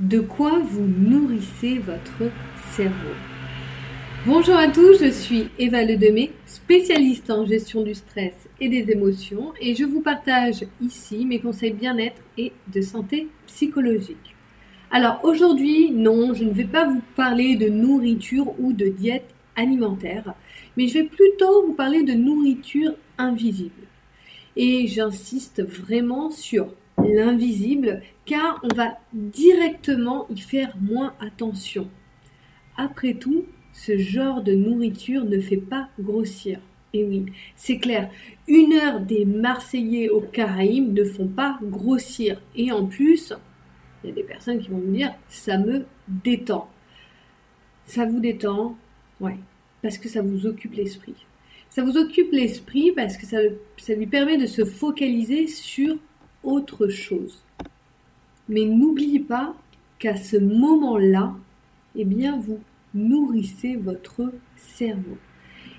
de quoi vous nourrissez votre cerveau. Bonjour à tous, je suis Eva Ledemé, spécialiste en gestion du stress et des émotions et je vous partage ici mes conseils bien-être et de santé psychologique. Alors aujourd'hui, non, je ne vais pas vous parler de nourriture ou de diète alimentaire, mais je vais plutôt vous parler de nourriture invisible. Et j'insiste vraiment sur l'invisible car on va directement y faire moins attention. Après tout, ce genre de nourriture ne fait pas grossir. Et oui, c'est clair, une heure des Marseillais aux Caraïbes ne font pas grossir. Et en plus, il y a des personnes qui vont me dire, ça me détend. Ça vous détend? Ouais, parce que ça vous occupe l'esprit. Ça vous occupe l'esprit parce que ça, ça lui permet de se focaliser sur autre chose. Mais n'oubliez pas qu'à ce moment-là, eh bien, vous nourrissez votre cerveau.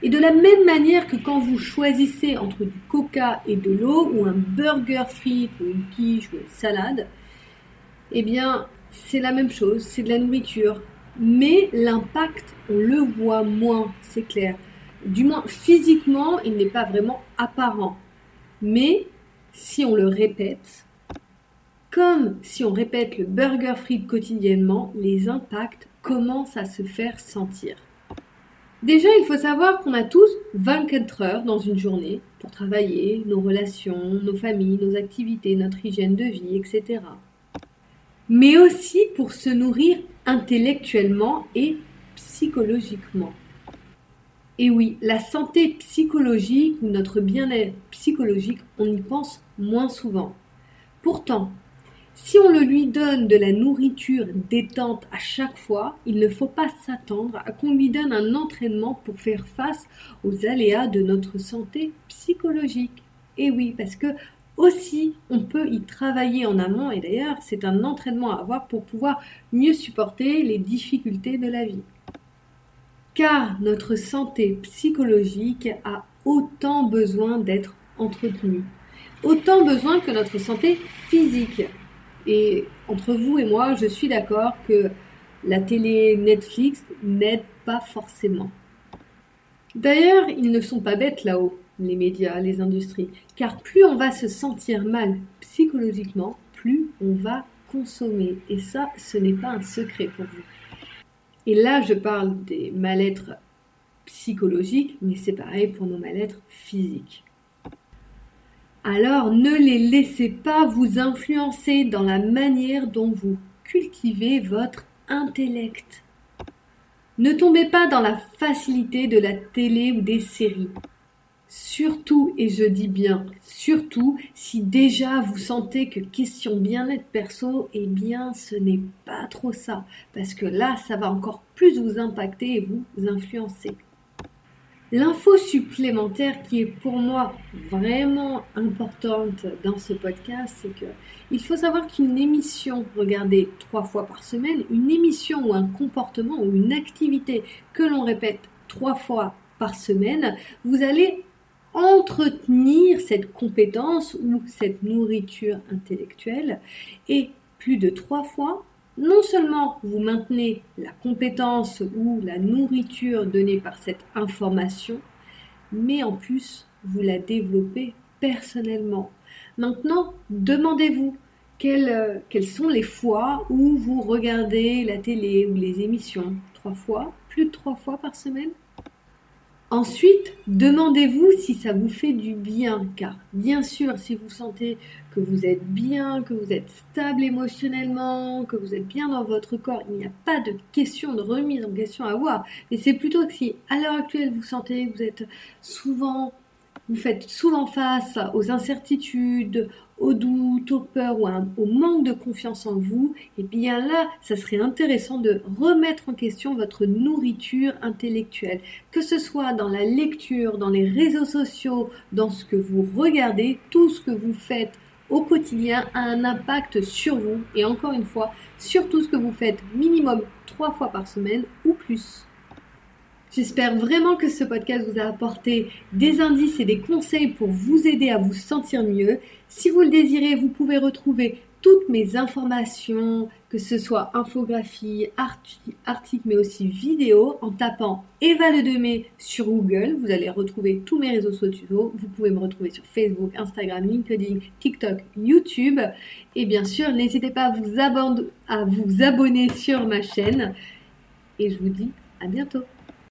Et de la même manière que quand vous choisissez entre du coca et de l'eau, ou un burger frites, ou une quiche, ou une salade, eh bien, c'est la même chose, c'est de la nourriture. Mais l'impact, on le voit moins, c'est clair. Du moins, physiquement, il n'est pas vraiment apparent. Mais si on le répète, comme si on répète le burger frites quotidiennement, les impacts commencent à se faire sentir. Déjà, il faut savoir qu'on a tous 24 heures dans une journée pour travailler, nos relations, nos familles, nos activités, notre hygiène de vie, etc. Mais aussi pour se nourrir intellectuellement et psychologiquement. Et oui, la santé psychologique ou notre bien-être psychologique, on y pense moins souvent. Pourtant, si on le lui donne de la nourriture détente à chaque fois, il ne faut pas s'attendre à qu'on lui donne un entraînement pour faire face aux aléas de notre santé psychologique. Et oui, parce que aussi, on peut y travailler en amont et d'ailleurs, c'est un entraînement à avoir pour pouvoir mieux supporter les difficultés de la vie. Car notre santé psychologique a autant besoin d'être entretenue, autant besoin que notre santé physique. Et entre vous et moi, je suis d'accord que la télé Netflix n'aide pas forcément. D'ailleurs, ils ne sont pas bêtes là-haut, les médias, les industries, car plus on va se sentir mal psychologiquement, plus on va consommer. Et ça, ce n'est pas un secret pour vous. Et là, je parle des mal-être psychologiques, mais c'est pareil pour nos mal-être physiques. Alors ne les laissez pas vous influencer dans la manière dont vous cultivez votre intellect. Ne tombez pas dans la facilité de la télé ou des séries. Surtout, et je dis bien surtout, si déjà vous sentez que question bien-être perso, eh bien ce n'est pas trop ça, parce que là, ça va encore plus vous impacter et vous influencer. L'info supplémentaire qui est pour moi vraiment importante dans ce podcast, c'est que il faut savoir qu'une émission regardée trois fois par semaine, une émission ou un comportement ou une activité que l'on répète trois fois par semaine, vous allez entretenir cette compétence ou cette nourriture intellectuelle. Et plus de trois fois non seulement vous maintenez la compétence ou la nourriture donnée par cette information, mais en plus vous la développez personnellement. Maintenant, demandez-vous quelles, quelles, sont les fois où vous regardez la télé ou les émissions. Trois fois Plus de trois fois par semaine? Ensuite, demandez-vous si ça vous fait du bien, car bien sûr, si vous sentez que vous êtes bien, que vous êtes stable émotionnellement, que vous êtes bien dans votre corps, il n'y a pas de question de remise en question à avoir. Mais c'est plutôt que si à l'heure actuelle vous sentez que vous êtes souvent vous faites souvent face aux incertitudes, aux doutes, aux peurs ou au manque de confiance en vous, et eh bien là, ça serait intéressant de remettre en question votre nourriture intellectuelle, que ce soit dans la lecture, dans les réseaux sociaux, dans ce que vous regardez, tout ce que vous faites au quotidien a un impact sur vous. Et encore une fois, sur tout ce que vous faites minimum trois fois par semaine ou plus. J'espère vraiment que ce podcast vous a apporté des indices et des conseils pour vous aider à vous sentir mieux. Si vous le désirez, vous pouvez retrouver toutes mes informations, que ce soit infographie, articles, mais aussi vidéos, en tapant Eva Le Demé sur Google. Vous allez retrouver tous mes réseaux sociaux. Vous pouvez me retrouver sur Facebook, Instagram, LinkedIn, TikTok, YouTube. Et bien sûr, n'hésitez pas à vous, à vous abonner sur ma chaîne. Et je vous dis à bientôt.